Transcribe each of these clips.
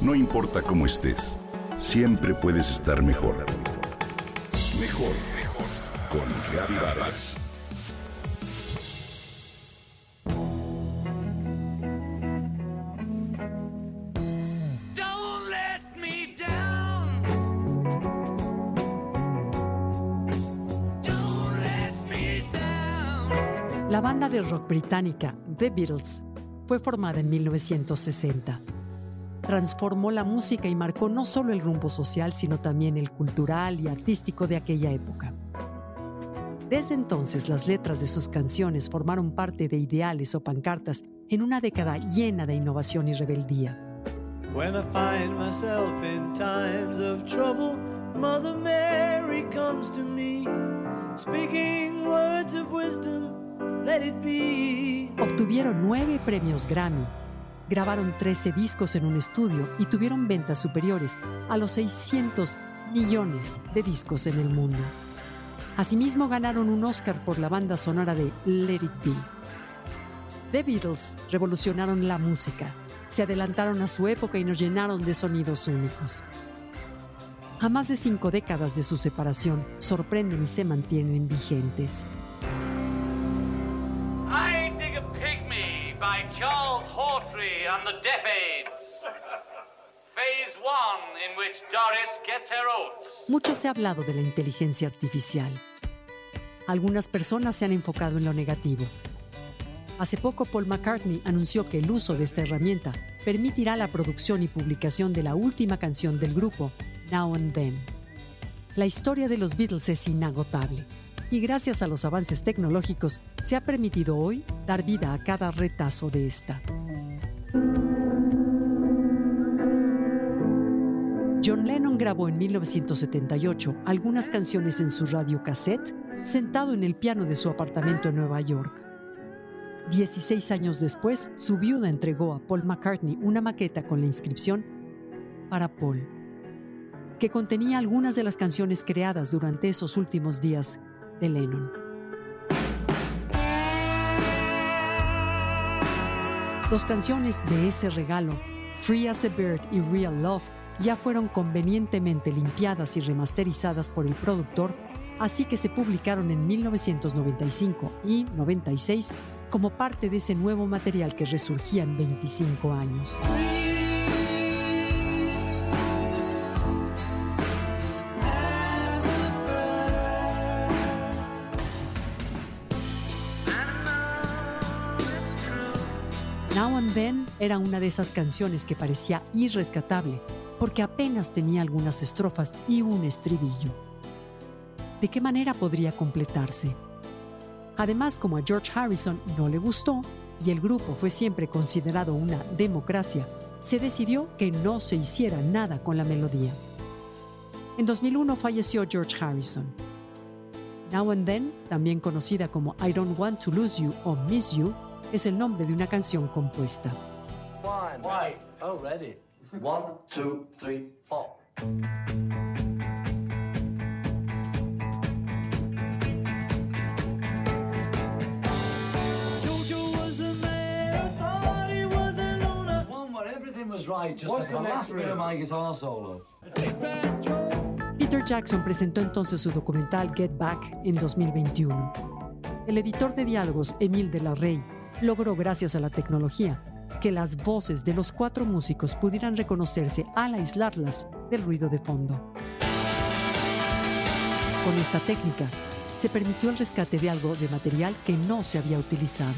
No importa cómo estés, siempre puedes estar mejor. Mejor, mejor. Con down. La banda de rock británica The Beatles fue formada en 1960. Transformó la música y marcó no solo el rumbo social, sino también el cultural y artístico de aquella época. Desde entonces, las letras de sus canciones formaron parte de ideales o pancartas en una década llena de innovación y rebeldía. When I find myself in times of trouble, Mother Mary comes to me, speaking words of wisdom, let it be. Obtuvieron nueve premios Grammy, grabaron 13 discos en un estudio y tuvieron ventas superiores a los 600 millones de discos en el mundo. Asimismo ganaron un Oscar por la banda sonora de Let It Be. The Beatles revolucionaron la música, se adelantaron a su época y nos llenaron de sonidos únicos. A más de cinco décadas de su separación, sorprenden y se mantienen vigentes. By Charles Hawtrey and the Deaf Aids. Phase one, in which Doris gets her oats. Mucho se ha hablado de la inteligencia artificial. Algunas personas se han enfocado en lo negativo. Hace poco Paul McCartney anunció que el uso de esta herramienta permitirá la producción y publicación de la última canción del grupo, Now and Then. La historia de los Beatles es inagotable y gracias a los avances tecnológicos se ha permitido hoy dar vida a cada retazo de esta. John Lennon grabó en 1978 algunas canciones en su radiocassette sentado en el piano de su apartamento en Nueva York. 16 años después, su viuda entregó a Paul McCartney una maqueta con la inscripción Para Paul, que contenía algunas de las canciones creadas durante esos últimos días de Lennon. Dos canciones de ese regalo, Free as a Bird y Real Love, ya fueron convenientemente limpiadas y remasterizadas por el productor, así que se publicaron en 1995 y 96 como parte de ese nuevo material que resurgía en 25 años. Then era una de esas canciones que parecía irrescatable porque apenas tenía algunas estrofas y un estribillo. ¿De qué manera podría completarse? Además, como a George Harrison no le gustó y el grupo fue siempre considerado una democracia, se decidió que no se hiciera nada con la melodía. En 2001 falleció George Harrison. Now and Then, también conocida como I Don't Want to Lose You o Miss You, es el nombre de una canción compuesta. One. Oh, ready. One, two, three, four. Peter Jackson presentó entonces su documental Get Back en 2021. El editor de diálogos, Emil de la Rey, logró, gracias a la tecnología, que las voces de los cuatro músicos pudieran reconocerse al aislarlas del ruido de fondo. Con esta técnica, se permitió el rescate de algo de material que no se había utilizado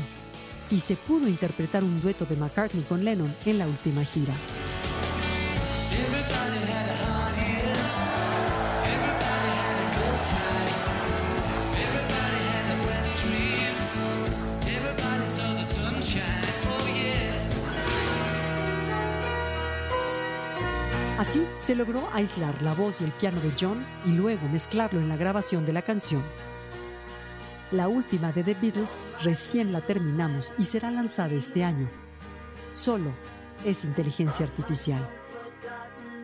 y se pudo interpretar un dueto de McCartney con Lennon en la última gira. Así se logró aislar la voz y el piano de John y luego mezclarlo en la grabación de la canción. La última de The Beatles recién la terminamos y será lanzada este año. Solo es inteligencia artificial.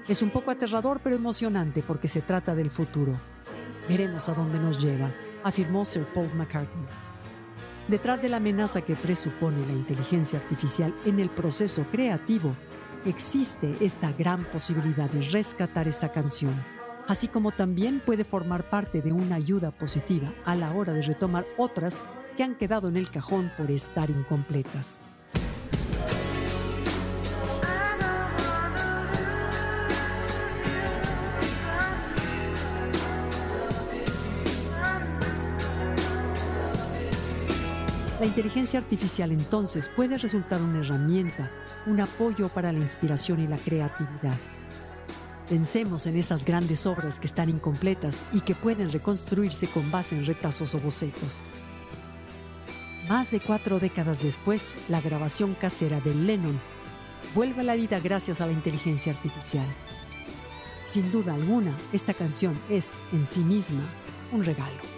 Es un poco aterrador pero emocionante porque se trata del futuro. Veremos a dónde nos lleva, afirmó Sir Paul McCartney. Detrás de la amenaza que presupone la inteligencia artificial en el proceso creativo existe esta gran posibilidad de rescatar esa canción, así como también puede formar parte de una ayuda positiva a la hora de retomar otras que han quedado en el cajón por estar incompletas. La inteligencia artificial entonces puede resultar una herramienta, un apoyo para la inspiración y la creatividad. Pensemos en esas grandes obras que están incompletas y que pueden reconstruirse con base en retazos o bocetos. Más de cuatro décadas después, la grabación casera de Lennon vuelve a la vida gracias a la inteligencia artificial. Sin duda alguna, esta canción es, en sí misma, un regalo.